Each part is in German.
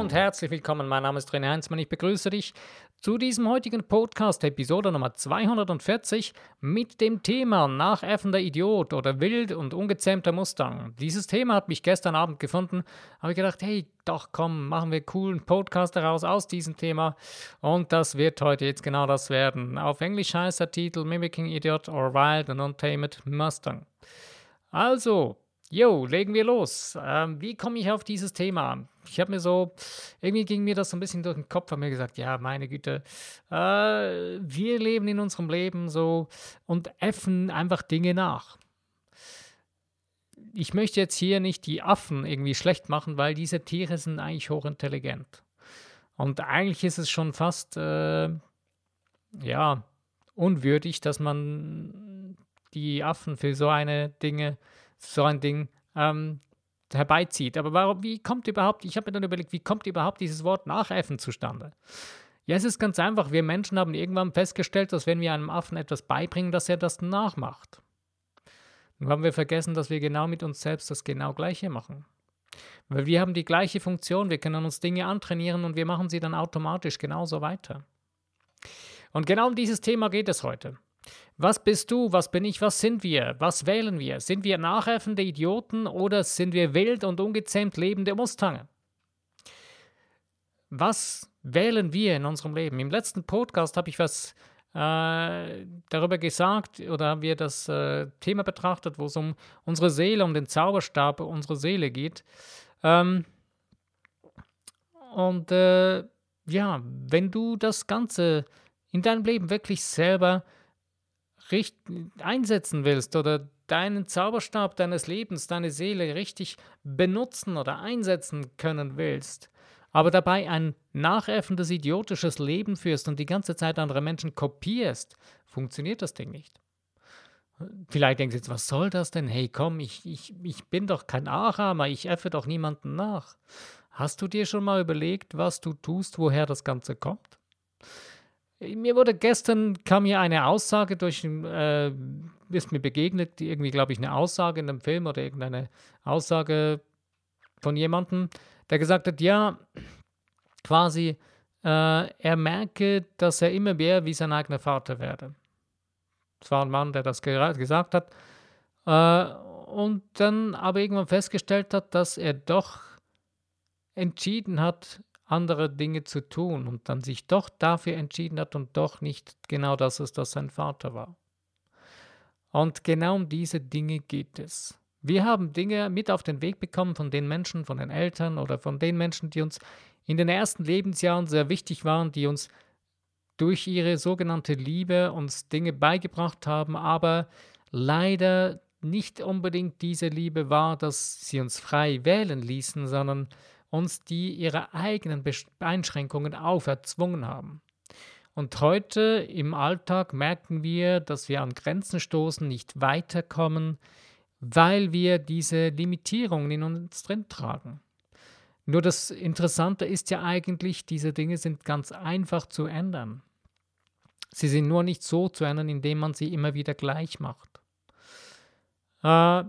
und herzlich willkommen. Mein Name ist René Heinzmann. Ich begrüße dich zu diesem heutigen Podcast, Episode Nummer 240, mit dem Thema nachäffender Idiot oder wild und ungezähmter Mustang. Dieses Thema hat mich gestern Abend gefunden. Habe ich gedacht, hey, doch komm, machen wir coolen Podcast daraus aus diesem Thema. Und das wird heute jetzt genau das werden. Auf Englisch heißt der Titel Mimicking Idiot or Wild and Untamed Mustang. Also, Jo, legen wir los. Ähm, wie komme ich auf dieses Thema? Ich habe mir so, irgendwie ging mir das so ein bisschen durch den Kopf, habe mir gesagt, ja, meine Güte, äh, wir leben in unserem Leben so und äffen einfach Dinge nach. Ich möchte jetzt hier nicht die Affen irgendwie schlecht machen, weil diese Tiere sind eigentlich hochintelligent. Und eigentlich ist es schon fast, äh, ja, unwürdig, dass man die Affen für so eine Dinge so ein Ding ähm, herbeizieht. Aber warum, wie kommt überhaupt, ich habe mir dann überlegt, wie kommt überhaupt dieses Wort Nachäffen zustande? Ja, es ist ganz einfach. Wir Menschen haben irgendwann festgestellt, dass wenn wir einem Affen etwas beibringen, dass er das nachmacht. Nun haben wir vergessen, dass wir genau mit uns selbst das genau Gleiche machen. Weil wir haben die gleiche Funktion, wir können uns Dinge antrainieren und wir machen sie dann automatisch genauso weiter. Und genau um dieses Thema geht es heute. Was bist du? Was bin ich? Was sind wir? Was wählen wir? Sind wir nachäffende Idioten oder sind wir wild und ungezähmt lebende Mustange? Was wählen wir in unserem Leben? Im letzten Podcast habe ich was äh, darüber gesagt oder haben wir das äh, Thema betrachtet, wo es um unsere Seele, um den Zauberstab unserer Seele geht. Ähm, und äh, ja, wenn du das Ganze in deinem Leben wirklich selber richt einsetzen willst oder deinen Zauberstab deines Lebens, deine Seele richtig benutzen oder einsetzen können willst, aber dabei ein nachäffendes, idiotisches Leben führst und die ganze Zeit andere Menschen kopierst, funktioniert das Ding nicht. Vielleicht denkst du jetzt, was soll das denn? Hey, komm, ich, ich, ich bin doch kein Achahmer, ich äffe doch niemanden nach. Hast du dir schon mal überlegt, was du tust, woher das Ganze kommt? Mir wurde gestern, kam hier eine Aussage durch, äh, ist mir begegnet, irgendwie, glaube ich, eine Aussage in einem Film oder irgendeine Aussage von jemandem, der gesagt hat, ja, quasi, äh, er merke, dass er immer mehr wie sein eigener Vater werde. Das war ein Mann, der das gesagt hat. Äh, und dann aber irgendwann festgestellt hat, dass er doch entschieden hat, andere Dinge zu tun und dann sich doch dafür entschieden hat und doch nicht genau das ist, das sein Vater war. Und genau um diese Dinge geht es. Wir haben Dinge mit auf den Weg bekommen von den Menschen, von den Eltern oder von den Menschen, die uns in den ersten Lebensjahren sehr wichtig waren, die uns durch ihre sogenannte Liebe uns Dinge beigebracht haben, aber leider nicht unbedingt diese Liebe war, dass sie uns frei wählen ließen, sondern uns die ihre eigenen Einschränkungen auferzwungen haben. Und heute im Alltag merken wir, dass wir an Grenzen stoßen, nicht weiterkommen, weil wir diese Limitierungen in uns drin tragen. Nur das Interessante ist ja eigentlich, diese Dinge sind ganz einfach zu ändern. Sie sind nur nicht so zu ändern, indem man sie immer wieder gleich macht. Äh,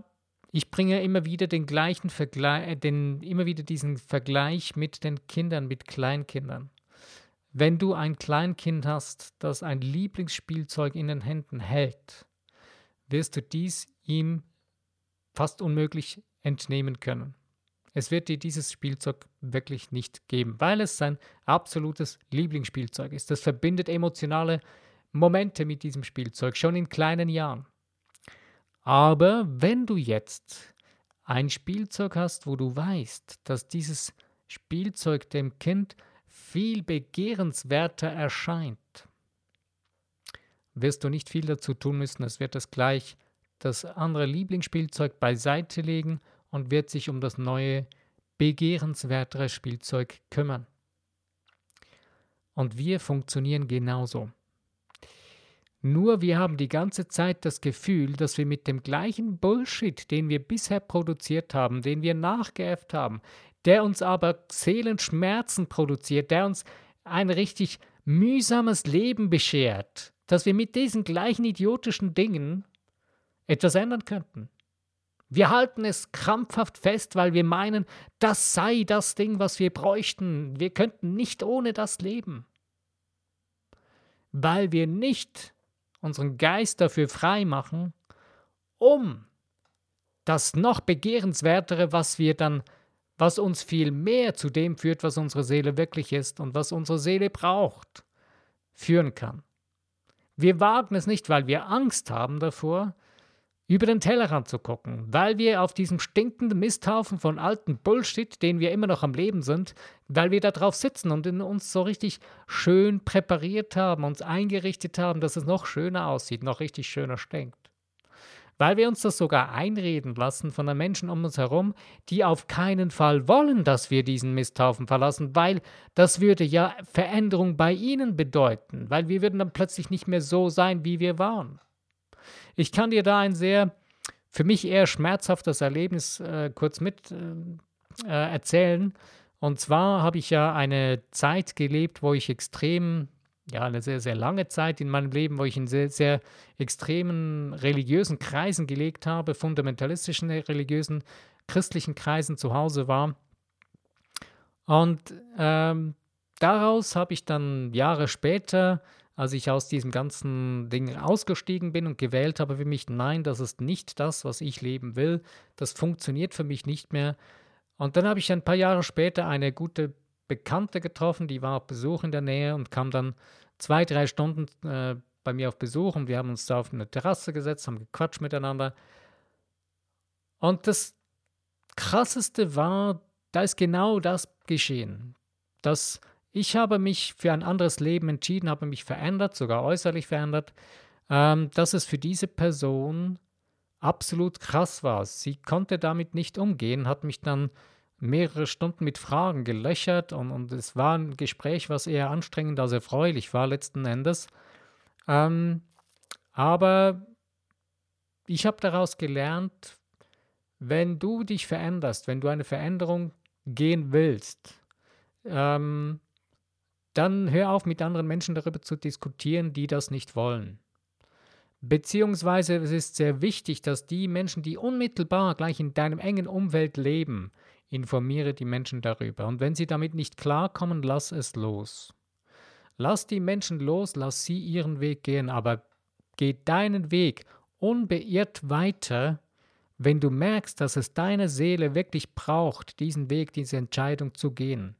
ich bringe immer wieder den gleichen Vergleich, äh, den, immer wieder diesen Vergleich mit den Kindern, mit Kleinkindern. Wenn du ein Kleinkind hast, das ein Lieblingsspielzeug in den Händen hält, wirst du dies ihm fast unmöglich entnehmen können. Es wird dir dieses Spielzeug wirklich nicht geben, weil es sein absolutes Lieblingsspielzeug ist. Das verbindet emotionale Momente mit diesem Spielzeug, schon in kleinen Jahren. Aber wenn du jetzt ein Spielzeug hast, wo du weißt, dass dieses Spielzeug dem Kind viel begehrenswerter erscheint, wirst du nicht viel dazu tun müssen. Es wird es gleich das andere Lieblingsspielzeug beiseite legen und wird sich um das neue, begehrenswertere Spielzeug kümmern. Und wir funktionieren genauso. Nur wir haben die ganze Zeit das Gefühl, dass wir mit dem gleichen Bullshit, den wir bisher produziert haben, den wir nachgeäfft haben, der uns aber Seelenschmerzen produziert, der uns ein richtig mühsames Leben beschert, dass wir mit diesen gleichen idiotischen Dingen etwas ändern könnten. Wir halten es krampfhaft fest, weil wir meinen, das sei das Ding, was wir bräuchten. Wir könnten nicht ohne das leben. Weil wir nicht unseren Geist dafür frei machen, um das noch begehrenswertere, was wir dann, was uns viel mehr zu dem führt, was unsere Seele wirklich ist und was unsere Seele braucht, führen kann. Wir wagen es nicht, weil wir Angst haben davor, über den Tellerrand zu gucken, weil wir auf diesem stinkenden Misthaufen von alten Bullshit, den wir immer noch am Leben sind, weil wir da drauf sitzen und in uns so richtig schön präpariert haben, uns eingerichtet haben, dass es noch schöner aussieht, noch richtig schöner stinkt weil wir uns das sogar einreden lassen von den Menschen um uns herum, die auf keinen Fall wollen, dass wir diesen Misthaufen verlassen, weil das würde ja Veränderung bei ihnen bedeuten, weil wir würden dann plötzlich nicht mehr so sein, wie wir waren. Ich kann dir da ein sehr, für mich eher schmerzhaftes Erlebnis äh, kurz mit äh, äh erzählen. Und zwar habe ich ja eine Zeit gelebt, wo ich extrem ja, eine sehr, sehr lange Zeit in meinem Leben, wo ich in sehr, sehr extremen religiösen Kreisen gelegt habe, fundamentalistischen religiösen christlichen Kreisen zu Hause war. Und ähm, daraus habe ich dann Jahre später, als ich aus diesem ganzen Ding ausgestiegen bin und gewählt habe für mich, nein, das ist nicht das, was ich leben will, das funktioniert für mich nicht mehr. Und dann habe ich ein paar Jahre später eine gute Bekannte getroffen, die war auf Besuch in der Nähe und kam dann zwei, drei Stunden äh, bei mir auf Besuch und wir haben uns da auf eine Terrasse gesetzt, haben gequatscht miteinander. Und das Krasseste war, da ist genau das geschehen. Dass ich habe mich für ein anderes Leben entschieden, habe mich verändert, sogar äußerlich verändert, ähm, dass es für diese Person absolut krass war. Sie konnte damit nicht umgehen, hat mich dann mehrere Stunden mit Fragen gelöchert und, und es war ein Gespräch, was eher anstrengend als erfreulich war letzten Endes. Ähm, aber ich habe daraus gelernt, wenn du dich veränderst, wenn du eine Veränderung gehen willst, ähm, dann hör auf mit anderen Menschen darüber zu diskutieren, die das nicht wollen. Beziehungsweise es ist sehr wichtig, dass die Menschen, die unmittelbar gleich in deinem engen Umfeld leben, Informiere die Menschen darüber. Und wenn sie damit nicht klarkommen, lass es los. Lass die Menschen los, lass sie ihren Weg gehen, aber geh deinen Weg unbeirrt weiter, wenn du merkst, dass es deine Seele wirklich braucht, diesen Weg, diese Entscheidung zu gehen.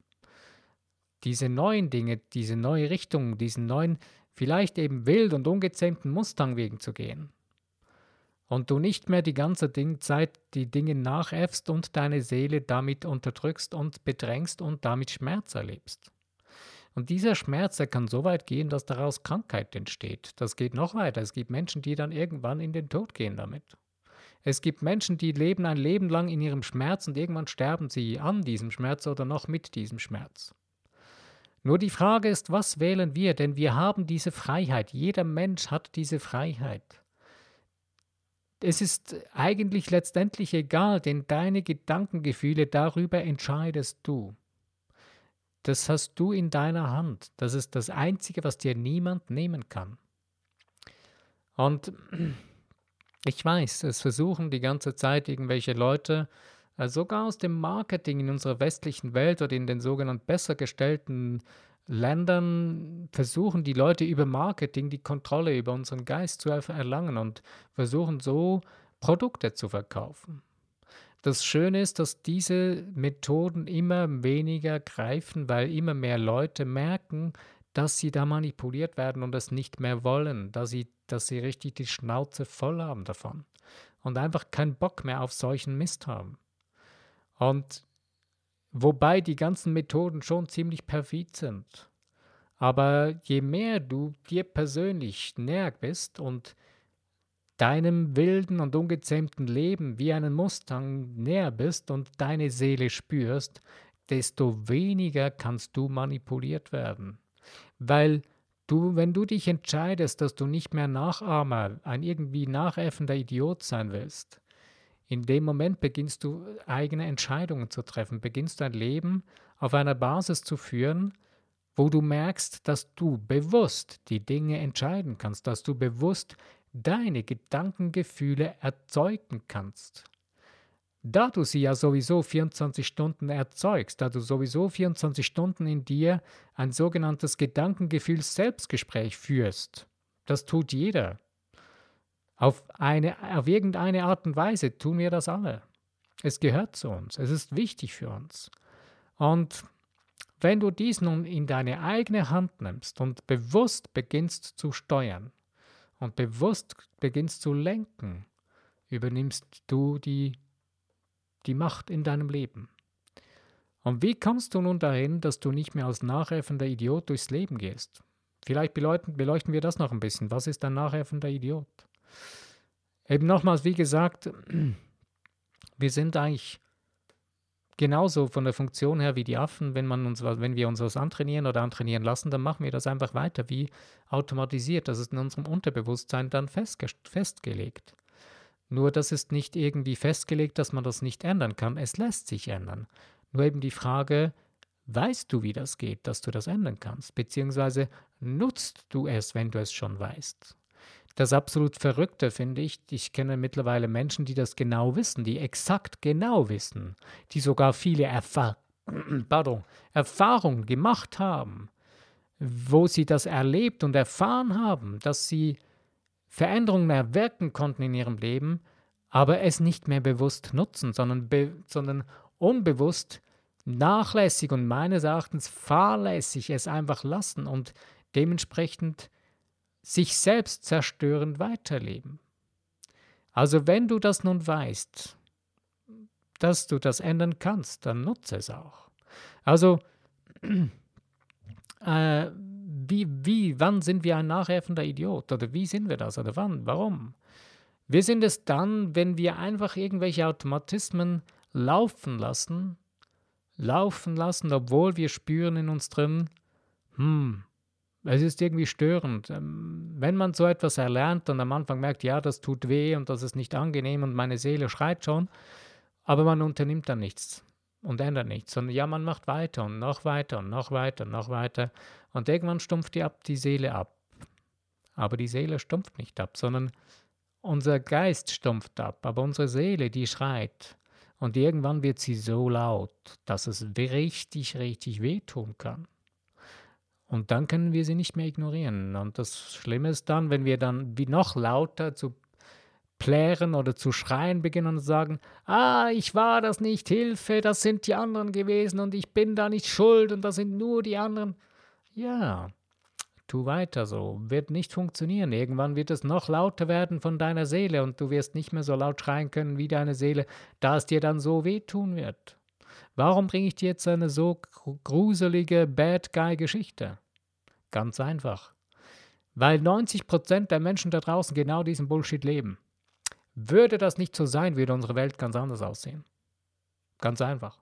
Diese neuen Dinge, diese neue Richtung, diesen neuen, vielleicht eben wild und ungezähmten Mustangwegen zu gehen und du nicht mehr die ganze Zeit die Dinge nachäffst und deine Seele damit unterdrückst und bedrängst und damit Schmerz erlebst. Und dieser Schmerz, der kann so weit gehen, dass daraus Krankheit entsteht. Das geht noch weiter. Es gibt Menschen, die dann irgendwann in den Tod gehen damit. Es gibt Menschen, die leben ein Leben lang in ihrem Schmerz und irgendwann sterben sie an diesem Schmerz oder noch mit diesem Schmerz. Nur die Frage ist, was wählen wir? Denn wir haben diese Freiheit. Jeder Mensch hat diese Freiheit es ist eigentlich letztendlich egal, denn deine Gedankengefühle darüber entscheidest du. Das hast du in deiner Hand. Das ist das Einzige, was dir niemand nehmen kann. Und ich weiß, es versuchen die ganze Zeit irgendwelche Leute, äh, sogar aus dem Marketing in unserer westlichen Welt oder in den sogenannten besser gestellten Ländern versuchen die Leute über Marketing die Kontrolle über unseren Geist zu erlangen und versuchen so Produkte zu verkaufen. Das Schöne ist, dass diese Methoden immer weniger greifen, weil immer mehr Leute merken, dass sie da manipuliert werden und es nicht mehr wollen, dass sie, dass sie richtig die Schnauze voll haben davon und einfach keinen Bock mehr auf solchen Mist haben. Und Wobei die ganzen Methoden schon ziemlich perfid sind. Aber je mehr du dir persönlich näher bist und deinem wilden und ungezähmten Leben wie einen Mustang näher bist und deine Seele spürst, desto weniger kannst du manipuliert werden. Weil du, wenn du dich entscheidest, dass du nicht mehr Nachahmer, ein irgendwie nachäffender Idiot sein willst, in dem Moment beginnst du eigene Entscheidungen zu treffen, beginnst dein Leben auf einer Basis zu führen, wo du merkst, dass du bewusst die Dinge entscheiden kannst, dass du bewusst deine Gedankengefühle erzeugen kannst. da du sie ja sowieso 24 Stunden erzeugst, da du sowieso 24 Stunden in dir ein sogenanntes Gedankengefühl-Selbstgespräch führst. Das tut jeder. Auf, eine, auf irgendeine Art und Weise tun wir das alle. Es gehört zu uns. Es ist wichtig für uns. Und wenn du dies nun in deine eigene Hand nimmst und bewusst beginnst zu steuern und bewusst beginnst zu lenken, übernimmst du die, die Macht in deinem Leben. Und wie kommst du nun dahin, dass du nicht mehr als nachäffender Idiot durchs Leben gehst? Vielleicht beleuchten, beleuchten wir das noch ein bisschen. Was ist ein nachäffender Idiot? Eben nochmals, wie gesagt, wir sind eigentlich genauso von der Funktion her wie die Affen. Wenn, man uns, wenn wir uns was antrainieren oder antrainieren lassen, dann machen wir das einfach weiter wie automatisiert. Das ist in unserem Unterbewusstsein dann festge festgelegt. Nur das ist nicht irgendwie festgelegt, dass man das nicht ändern kann. Es lässt sich ändern. Nur eben die Frage, weißt du, wie das geht, dass du das ändern kannst? Beziehungsweise nutzt du es, wenn du es schon weißt? Das absolut Verrückte finde ich, ich kenne mittlerweile Menschen, die das genau wissen, die exakt genau wissen, die sogar viele Erfa Pardon, Erfahrungen gemacht haben, wo sie das erlebt und erfahren haben, dass sie Veränderungen erwirken konnten in ihrem Leben, aber es nicht mehr bewusst nutzen, sondern, be sondern unbewusst nachlässig und meines Erachtens fahrlässig es einfach lassen und dementsprechend sich selbst zerstörend weiterleben. Also wenn du das nun weißt, dass du das ändern kannst, dann nutze es auch. Also äh, wie, wie, wann sind wir ein nachäffender Idiot? Oder wie sind wir das? Oder wann? Warum? Wir sind es dann, wenn wir einfach irgendwelche Automatismen laufen lassen, laufen lassen, obwohl wir spüren in uns drin, hm, es ist irgendwie störend. Ähm, wenn man so etwas erlernt und am Anfang merkt, ja, das tut weh und das ist nicht angenehm und meine Seele schreit schon, aber man unternimmt dann nichts und ändert nichts, sondern ja, man macht weiter und noch weiter und noch weiter und noch weiter und irgendwann stumpft die, ab, die Seele ab. Aber die Seele stumpft nicht ab, sondern unser Geist stumpft ab, aber unsere Seele, die schreit. Und irgendwann wird sie so laut, dass es richtig, richtig wehtun kann. Und dann können wir sie nicht mehr ignorieren. Und das Schlimme ist dann, wenn wir dann wie noch lauter zu plären oder zu schreien beginnen und sagen, ah, ich war das nicht, Hilfe, das sind die anderen gewesen und ich bin da nicht schuld und das sind nur die anderen. Ja, tu weiter so, wird nicht funktionieren. Irgendwann wird es noch lauter werden von deiner Seele und du wirst nicht mehr so laut schreien können wie deine Seele, da es dir dann so wehtun wird. Warum bringe ich dir jetzt eine so gruselige Bad Guy-Geschichte? Ganz einfach. Weil 90% der Menschen da draußen genau diesen Bullshit leben. Würde das nicht so sein, würde unsere Welt ganz anders aussehen. Ganz einfach.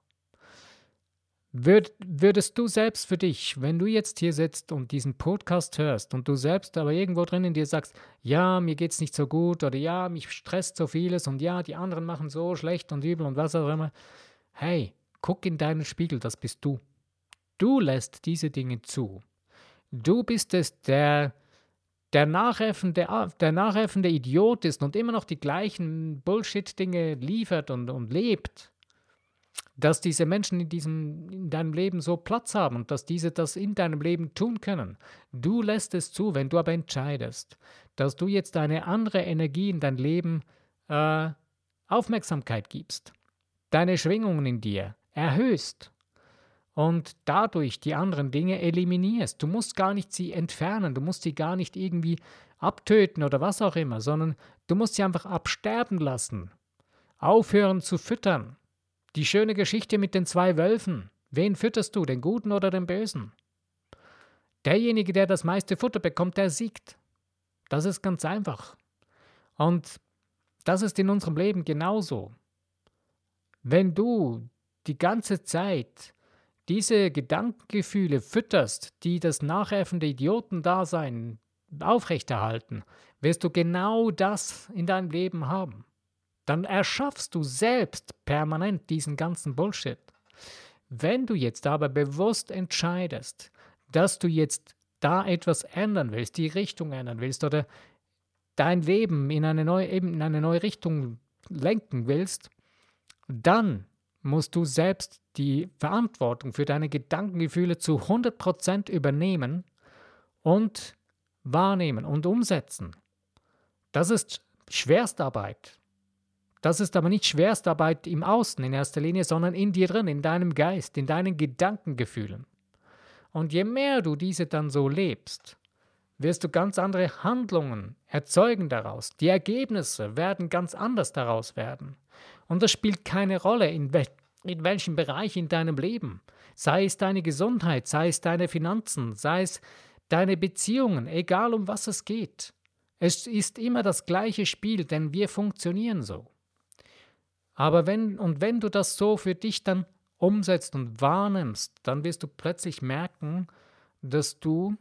Würd, würdest du selbst für dich, wenn du jetzt hier sitzt und diesen Podcast hörst und du selbst aber irgendwo drin in dir sagst, ja, mir geht es nicht so gut oder ja, mich stresst so vieles und ja, die anderen machen so schlecht und übel und was auch immer. Hey, guck in deinen Spiegel, das bist du. Du lässt diese Dinge zu. Du bist es, der der nachäffende, der nachäffende Idiot ist und immer noch die gleichen Bullshit-Dinge liefert und, und lebt, dass diese Menschen in, diesem, in deinem Leben so Platz haben und dass diese das in deinem Leben tun können. Du lässt es zu, wenn du aber entscheidest, dass du jetzt eine andere Energie in dein Leben äh, Aufmerksamkeit gibst, deine Schwingungen in dir erhöhst und dadurch die anderen Dinge eliminierst. Du musst gar nicht sie entfernen, du musst sie gar nicht irgendwie abtöten oder was auch immer, sondern du musst sie einfach absterben lassen. Aufhören zu füttern. Die schöne Geschichte mit den zwei Wölfen. Wen fütterst du, den Guten oder den Bösen? Derjenige, der das meiste Futter bekommt, der siegt. Das ist ganz einfach. Und das ist in unserem Leben genauso. Wenn du die ganze Zeit diese Gedankengefühle fütterst, die das nachäffende Idiotendasein aufrechterhalten, wirst du genau das in deinem Leben haben. Dann erschaffst du selbst permanent diesen ganzen Bullshit. Wenn du jetzt aber bewusst entscheidest, dass du jetzt da etwas ändern willst, die Richtung ändern willst oder dein Leben in eine neue, eben in eine neue Richtung lenken willst, dann musst du selbst die Verantwortung für deine Gedankengefühle zu 100% übernehmen und wahrnehmen und umsetzen. Das ist Schwerstarbeit. Das ist aber nicht Schwerstarbeit im Außen in erster Linie, sondern in dir drin, in deinem Geist, in deinen Gedankengefühlen. Und je mehr du diese dann so lebst, wirst du ganz andere Handlungen erzeugen daraus. Die Ergebnisse werden ganz anders daraus werden. Und das spielt keine Rolle, in, wel in welchem Bereich in deinem Leben. Sei es deine Gesundheit, sei es deine Finanzen, sei es deine Beziehungen, egal um was es geht. Es ist immer das gleiche Spiel, denn wir funktionieren so. Aber wenn und wenn du das so für dich dann umsetzt und wahrnimmst, dann wirst du plötzlich merken, dass du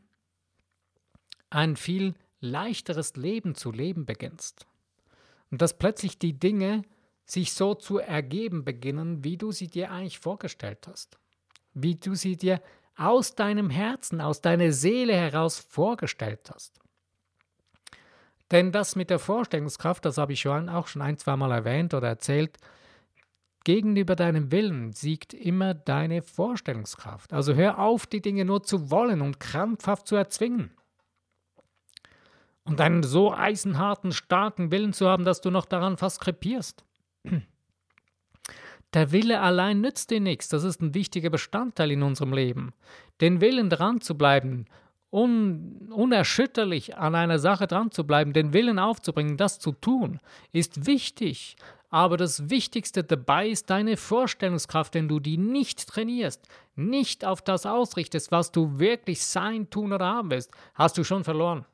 ein viel leichteres Leben zu leben beginnst. Und dass plötzlich die Dinge sich so zu ergeben beginnen, wie du sie dir eigentlich vorgestellt hast. Wie du sie dir aus deinem Herzen, aus deiner Seele heraus vorgestellt hast. Denn das mit der Vorstellungskraft, das habe ich schon auch schon ein, zwei Mal erwähnt oder erzählt, gegenüber deinem Willen siegt immer deine Vorstellungskraft. Also hör auf, die Dinge nur zu wollen und krampfhaft zu erzwingen. Und einen so eisenharten, starken Willen zu haben, dass du noch daran fast krepierst. Der Wille allein nützt dir nichts. Das ist ein wichtiger Bestandteil in unserem Leben. Den Willen dran zu bleiben, un, unerschütterlich an einer Sache dran zu bleiben, den Willen aufzubringen, das zu tun, ist wichtig. Aber das Wichtigste dabei ist deine Vorstellungskraft, wenn du die nicht trainierst, nicht auf das ausrichtest, was du wirklich sein, tun oder haben willst, hast du schon verloren.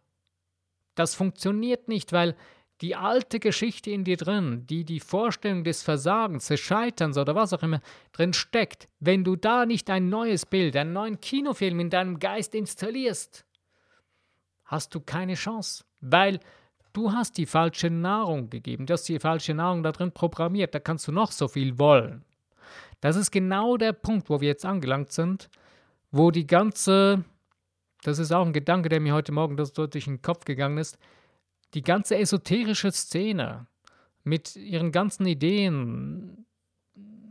Das funktioniert nicht, weil die alte Geschichte in dir drin, die die Vorstellung des Versagens, des Scheiterns oder was auch immer drin steckt, wenn du da nicht ein neues Bild, einen neuen Kinofilm in deinem Geist installierst, hast du keine Chance, weil du hast die falsche Nahrung gegeben, du hast die falsche Nahrung da drin programmiert, da kannst du noch so viel wollen. Das ist genau der Punkt, wo wir jetzt angelangt sind, wo die ganze, das ist auch ein Gedanke, der mir heute Morgen durch den Kopf gegangen ist, die ganze esoterische Szene mit ihren ganzen Ideen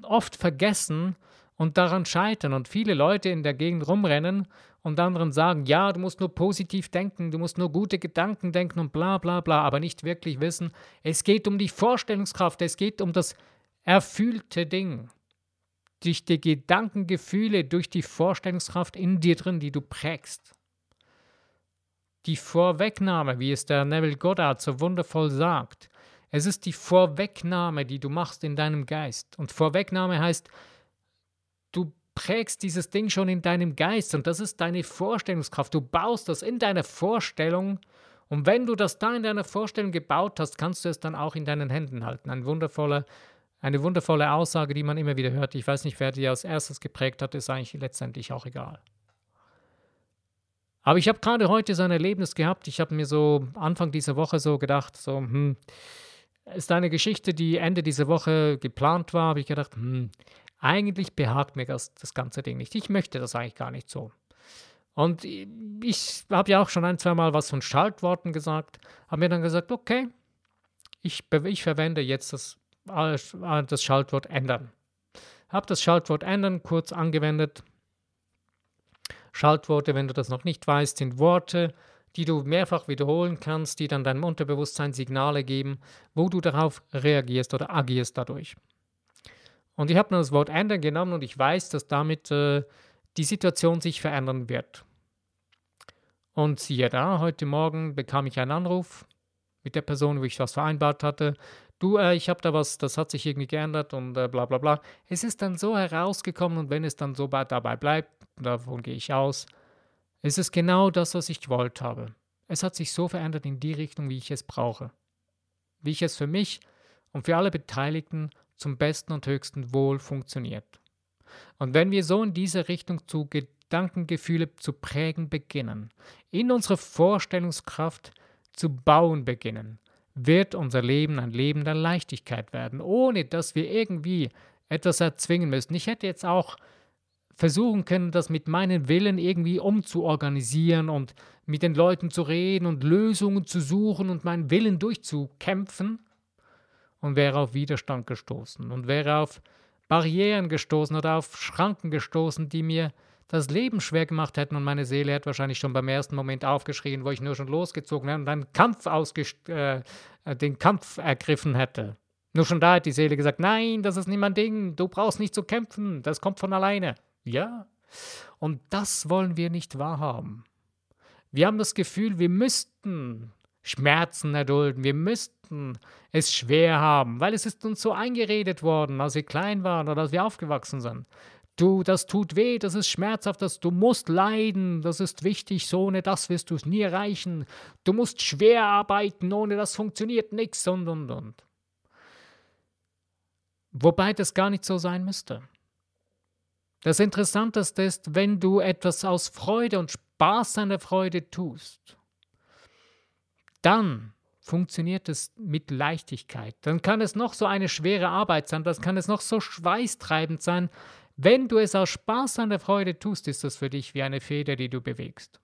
oft vergessen und daran scheitern und viele Leute in der Gegend rumrennen und anderen sagen, ja, du musst nur positiv denken, du musst nur gute Gedanken denken und bla bla bla, aber nicht wirklich wissen, es geht um die Vorstellungskraft, es geht um das erfüllte Ding. Durch die Gedankengefühle, durch die Vorstellungskraft in dir drin, die du prägst die Vorwegnahme, wie es der Neville Goddard so wundervoll sagt. Es ist die Vorwegnahme, die du machst in deinem Geist. Und Vorwegnahme heißt, du prägst dieses Ding schon in deinem Geist und das ist deine Vorstellungskraft. Du baust das in deiner Vorstellung und wenn du das da in deiner Vorstellung gebaut hast, kannst du es dann auch in deinen Händen halten. Ein wundervoller, eine wundervolle Aussage, die man immer wieder hört. Ich weiß nicht, wer die als erstes geprägt hat, ist eigentlich letztendlich auch egal. Aber ich habe gerade heute so ein Erlebnis gehabt. Ich habe mir so Anfang dieser Woche so gedacht, so, hm, ist eine Geschichte, die Ende dieser Woche geplant war, habe ich gedacht, hm, eigentlich behagt mir das, das ganze Ding nicht. Ich möchte das eigentlich gar nicht so. Und ich habe ja auch schon ein, zwei Mal was von Schaltworten gesagt, habe mir dann gesagt, okay, ich, ich verwende jetzt das, das Schaltwort ändern. Habe das Schaltwort ändern kurz angewendet, Schaltworte, wenn du das noch nicht weißt, sind Worte, die du mehrfach wiederholen kannst, die dann deinem Unterbewusstsein Signale geben, wo du darauf reagierst oder agierst dadurch. Und ich habe nur das Wort ändern genommen und ich weiß, dass damit äh, die Situation sich verändern wird. Und siehe da, heute Morgen bekam ich einen Anruf mit der Person, wo ich was vereinbart hatte. Du, äh, ich habe da was, das hat sich irgendwie geändert und äh, bla bla bla. Es ist dann so herausgekommen und wenn es dann so dabei bleibt, davon gehe ich aus, ist es genau das, was ich gewollt habe. Es hat sich so verändert in die Richtung, wie ich es brauche. Wie ich es für mich und für alle Beteiligten zum besten und höchsten Wohl funktioniert. Und wenn wir so in diese Richtung zu Gedankengefühle zu prägen beginnen, in unsere Vorstellungskraft zu bauen beginnen, wird unser Leben ein Leben der Leichtigkeit werden, ohne dass wir irgendwie etwas erzwingen müssen. Ich hätte jetzt auch versuchen können, das mit meinen Willen irgendwie umzuorganisieren und mit den Leuten zu reden und Lösungen zu suchen und meinen Willen durchzukämpfen. und wäre auf Widerstand gestoßen und wäre auf Barrieren gestoßen oder auf Schranken gestoßen, die mir das Leben schwer gemacht hätten und meine Seele hätte wahrscheinlich schon beim ersten Moment aufgeschrien, wo ich nur schon losgezogen hätte und einen Kampf äh, den Kampf ergriffen hätte. Nur schon da hat die Seele gesagt, nein, das ist nicht mein Ding, du brauchst nicht zu kämpfen, das kommt von alleine. Ja, und das wollen wir nicht wahrhaben. Wir haben das Gefühl, wir müssten Schmerzen erdulden, wir müssten es schwer haben, weil es ist uns so eingeredet worden, als wir klein waren oder als wir aufgewachsen sind. Du, das tut weh, das ist schmerzhaft, das, du musst leiden, das ist wichtig, so ohne das wirst du es nie erreichen. Du musst schwer arbeiten, ohne das funktioniert nichts und und und. Wobei das gar nicht so sein müsste. Das Interessanteste ist, wenn du etwas aus Freude und Spaß an der Freude tust, dann funktioniert es mit Leichtigkeit. Dann kann es noch so eine schwere Arbeit sein, das kann es noch so schweißtreibend sein, wenn du es aus Spaß an der Freude tust, ist das für dich wie eine Feder, die du bewegst.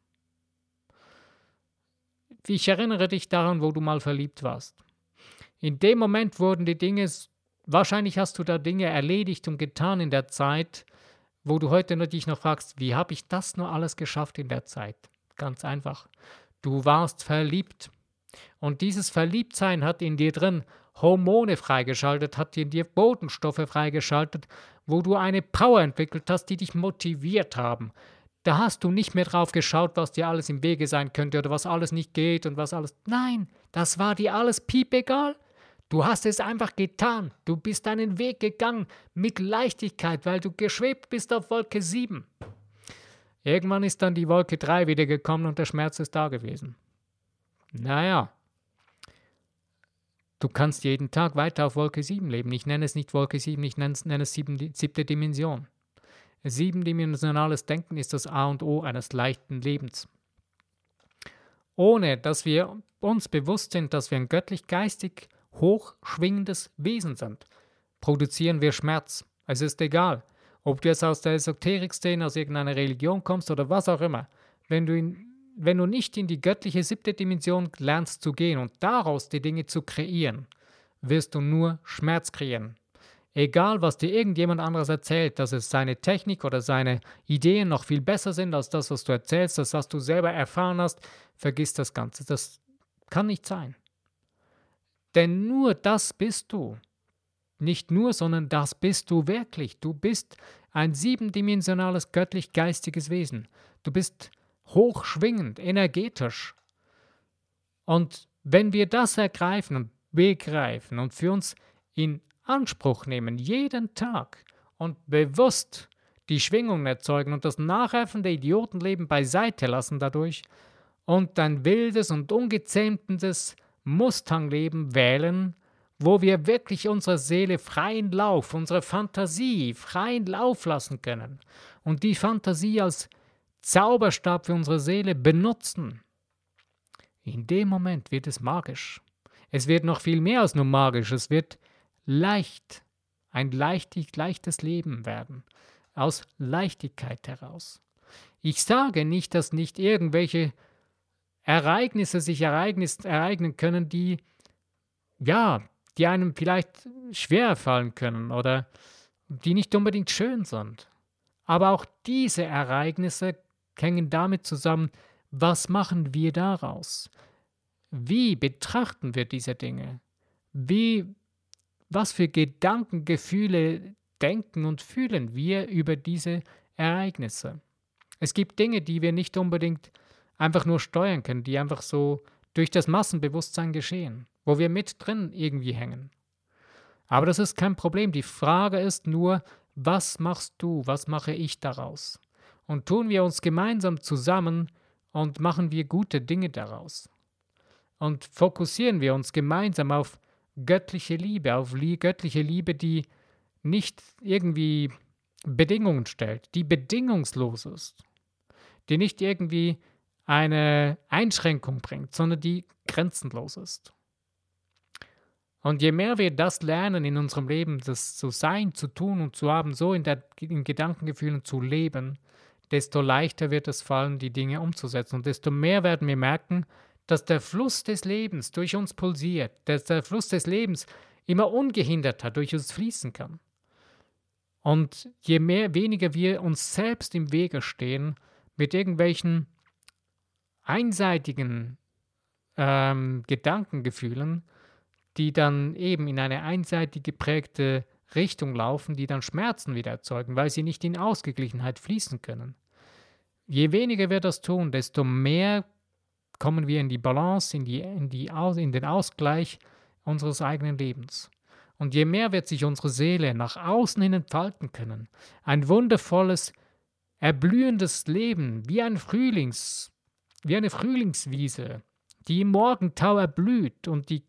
Ich erinnere dich daran, wo du mal verliebt warst. In dem Moment wurden die Dinge, wahrscheinlich hast du da Dinge erledigt und getan in der Zeit, wo du heute nur dich noch fragst, wie habe ich das nur alles geschafft in der Zeit? Ganz einfach. Du warst verliebt. Und dieses Verliebtsein hat in dir drin Hormone freigeschaltet, hat in dir Botenstoffe freigeschaltet, wo du eine Power entwickelt hast, die dich motiviert haben. Da hast du nicht mehr drauf geschaut, was dir alles im Wege sein könnte oder was alles nicht geht und was alles. Nein, das war dir alles piepegal. Du hast es einfach getan. Du bist deinen Weg gegangen mit Leichtigkeit, weil du geschwebt bist auf Wolke 7. Irgendwann ist dann die Wolke 3 wieder gekommen und der Schmerz ist da gewesen. Naja, Du kannst jeden Tag weiter auf Wolke 7 leben. Ich nenne es nicht Wolke 7, ich nenne es, nenne es sieben, siebte Dimension. Siebendimensionales Denken ist das A und O eines leichten Lebens. Ohne dass wir uns bewusst sind, dass wir ein göttlich-geistig hochschwingendes Wesen sind, produzieren wir Schmerz. Es ist egal, ob du jetzt aus der Esoterik-Szene, aus irgendeiner Religion kommst oder was auch immer. Wenn du in wenn du nicht in die göttliche siebte Dimension lernst zu gehen und daraus die Dinge zu kreieren, wirst du nur Schmerz kreieren. Egal, was dir irgendjemand anderes erzählt, dass es seine Technik oder seine Ideen noch viel besser sind als das, was du erzählst, das, was du selber erfahren hast, vergiss das Ganze. Das kann nicht sein. Denn nur das bist du. Nicht nur, sondern das bist du wirklich. Du bist ein siebendimensionales göttlich-geistiges Wesen. Du bist hochschwingend, energetisch. Und wenn wir das ergreifen und begreifen und für uns in Anspruch nehmen, jeden Tag und bewusst die Schwingungen erzeugen und das nachäffende Idiotenleben beiseite lassen dadurch und ein wildes und ungezähmtes Mustangleben wählen, wo wir wirklich unserer Seele freien Lauf, unsere Fantasie freien Lauf lassen können und die Fantasie als Zauberstab für unsere Seele benutzen, in dem Moment wird es magisch. Es wird noch viel mehr als nur magisch, es wird leicht, ein leichtig, leichtes Leben werden, aus Leichtigkeit heraus. Ich sage nicht, dass nicht irgendwelche Ereignisse sich ereignen können, die, ja, die einem vielleicht schwer fallen können oder die nicht unbedingt schön sind. Aber auch diese Ereignisse hängen damit zusammen, was machen wir daraus? Wie betrachten wir diese Dinge? Wie, was für Gedanken, Gefühle denken und fühlen wir über diese Ereignisse? Es gibt Dinge, die wir nicht unbedingt einfach nur steuern können, die einfach so durch das Massenbewusstsein geschehen, wo wir mit drin irgendwie hängen. Aber das ist kein Problem. Die Frage ist nur, was machst du, was mache ich daraus? Und tun wir uns gemeinsam zusammen und machen wir gute Dinge daraus. Und fokussieren wir uns gemeinsam auf göttliche Liebe, auf göttliche Liebe, die nicht irgendwie Bedingungen stellt, die bedingungslos ist, die nicht irgendwie eine Einschränkung bringt, sondern die grenzenlos ist. Und je mehr wir das lernen in unserem Leben, das zu sein, zu tun und zu haben, so in, der, in Gedankengefühlen zu leben, desto leichter wird es fallen, die Dinge umzusetzen. Und desto mehr werden wir merken, dass der Fluss des Lebens durch uns pulsiert, dass der Fluss des Lebens immer ungehinderter durch uns fließen kann. Und je mehr weniger wir uns selbst im Wege stehen mit irgendwelchen einseitigen ähm, Gedankengefühlen, die dann eben in eine einseitig geprägte Richtung laufen, die dann Schmerzen wieder erzeugen, weil sie nicht in Ausgeglichenheit fließen können. Je weniger wir das tun, desto mehr kommen wir in die Balance, in, die, in, die, in den Ausgleich unseres eigenen Lebens. Und je mehr wird sich unsere Seele nach außen hin entfalten können, ein wundervolles, erblühendes Leben, wie ein Frühlings, wie eine Frühlingswiese, die im Morgentau erblüht und die,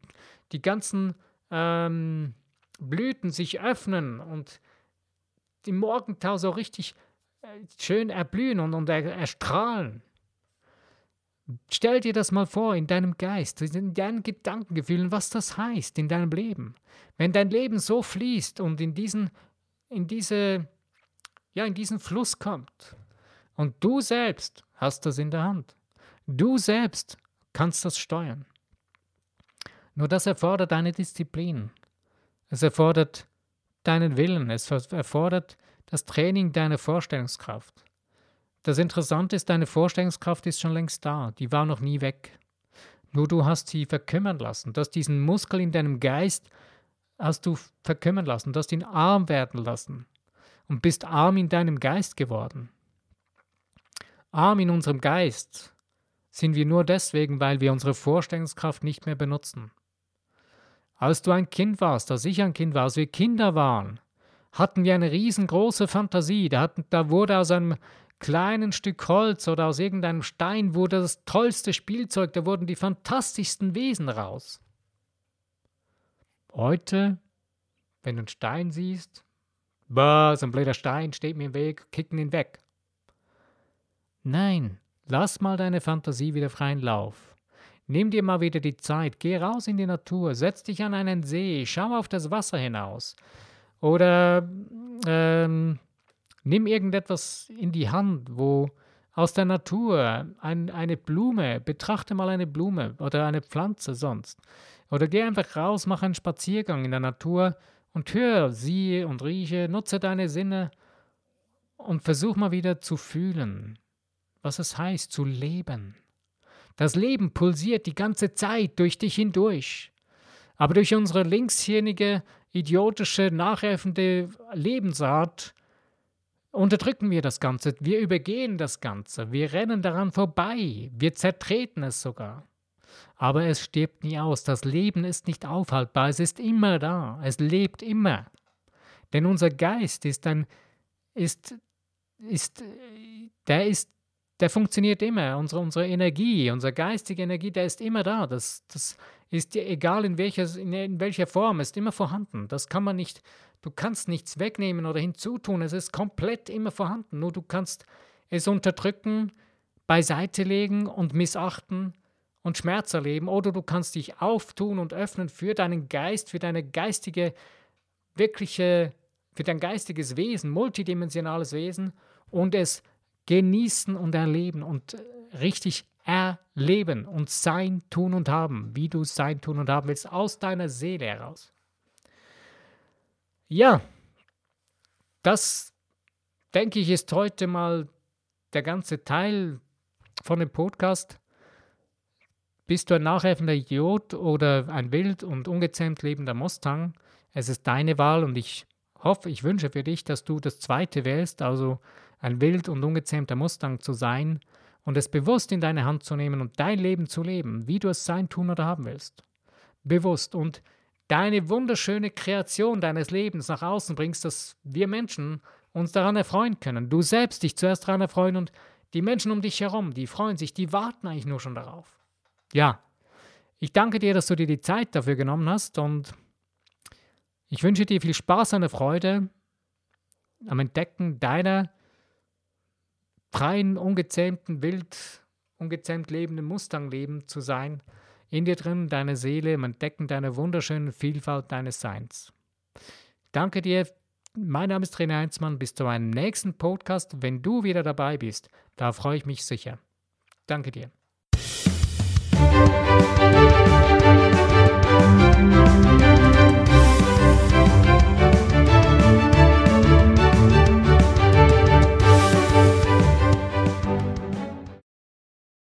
die ganzen ähm, Blüten sich öffnen und im Morgentau so richtig äh, schön erblühen und, und erstrahlen. Stell dir das mal vor in deinem Geist, in deinen Gedankengefühlen, was das heißt in deinem Leben. Wenn dein Leben so fließt und in diesen, in diese, ja, in diesen Fluss kommt. Und du selbst hast das in der Hand. Du selbst kannst das steuern. Nur das erfordert eine Disziplin. Es erfordert deinen Willen. Es erfordert das Training deiner Vorstellungskraft. Das Interessante ist, deine Vorstellungskraft ist schon längst da, die war noch nie weg. Nur du hast sie verkümmern lassen. Du hast diesen Muskel in deinem Geist hast du verkümmern lassen, du hast ihn arm werden lassen und bist arm in deinem Geist geworden. Arm in unserem Geist sind wir nur deswegen, weil wir unsere Vorstellungskraft nicht mehr benutzen. Als du ein Kind warst, als ich ein Kind war, als wir Kinder waren, hatten wir eine riesengroße Fantasie. Da, hatten, da wurde aus einem kleinen Stück Holz oder aus irgendeinem Stein wurde das tollste Spielzeug, da wurden die fantastischsten Wesen raus. Heute, wenn du einen Stein siehst, bah, so ein blöder Stein steht mir im Weg, kicken ihn weg. Nein, lass mal deine Fantasie wieder freien Lauf. Nimm dir mal wieder die Zeit, geh raus in die Natur, setz dich an einen See, schau auf das Wasser hinaus. Oder ähm, Nimm irgendetwas in die Hand, wo aus der Natur ein, eine Blume, betrachte mal eine Blume oder eine Pflanze sonst. Oder geh einfach raus, mach einen Spaziergang in der Natur und hör, siehe und rieche, nutze deine Sinne und versuch mal wieder zu fühlen, was es heißt, zu leben. Das Leben pulsiert die ganze Zeit durch dich hindurch. Aber durch unsere linkshirnige, idiotische, nachäffende Lebensart unterdrücken wir das Ganze, wir übergehen das Ganze, wir rennen daran vorbei, wir zertreten es sogar. Aber es stirbt nie aus, das Leben ist nicht aufhaltbar, es ist immer da, es lebt immer. Denn unser Geist ist ein, ist, ist, der ist, der funktioniert immer, unsere, unsere Energie, unsere geistige Energie, der ist immer da, das, das ist egal in welcher, in welcher Form, ist immer vorhanden, das kann man nicht Du kannst nichts wegnehmen oder hinzutun. Es ist komplett immer vorhanden. Nur du kannst es unterdrücken, beiseite legen und missachten und Schmerz erleben. Oder du kannst dich auftun und öffnen für deinen Geist, für deine geistige, wirkliche, für dein geistiges Wesen, multidimensionales Wesen und es genießen und erleben und richtig erleben und sein, tun und haben, wie du sein, tun und haben willst, aus deiner Seele heraus. Ja, das denke ich ist heute mal der ganze Teil von dem Podcast. Bist du ein nachhelfender Idiot oder ein wild und ungezähmt lebender Mustang? Es ist deine Wahl und ich hoffe, ich wünsche für dich, dass du das zweite wählst, also ein wild und ungezähmter Mustang zu sein und es bewusst in deine Hand zu nehmen und dein Leben zu leben, wie du es sein, tun oder haben willst. Bewusst und deine wunderschöne Kreation deines Lebens nach außen bringst, dass wir Menschen uns daran erfreuen können. Du selbst dich zuerst daran erfreuen und die Menschen um dich herum, die freuen sich, die warten eigentlich nur schon darauf. Ja, ich danke dir, dass du dir die Zeit dafür genommen hast und ich wünsche dir viel Spaß und Freude am Entdecken deiner freien, ungezähmten, wild, ungezähmt lebenden Mustangleben zu sein in dir drin, deine Seele, im Entdecken deiner wunderschönen Vielfalt deines Seins. Danke dir. Mein Name ist Trainer Heinzmann. Bis zu meinem nächsten Podcast. Wenn du wieder dabei bist, da freue ich mich sicher. Danke dir.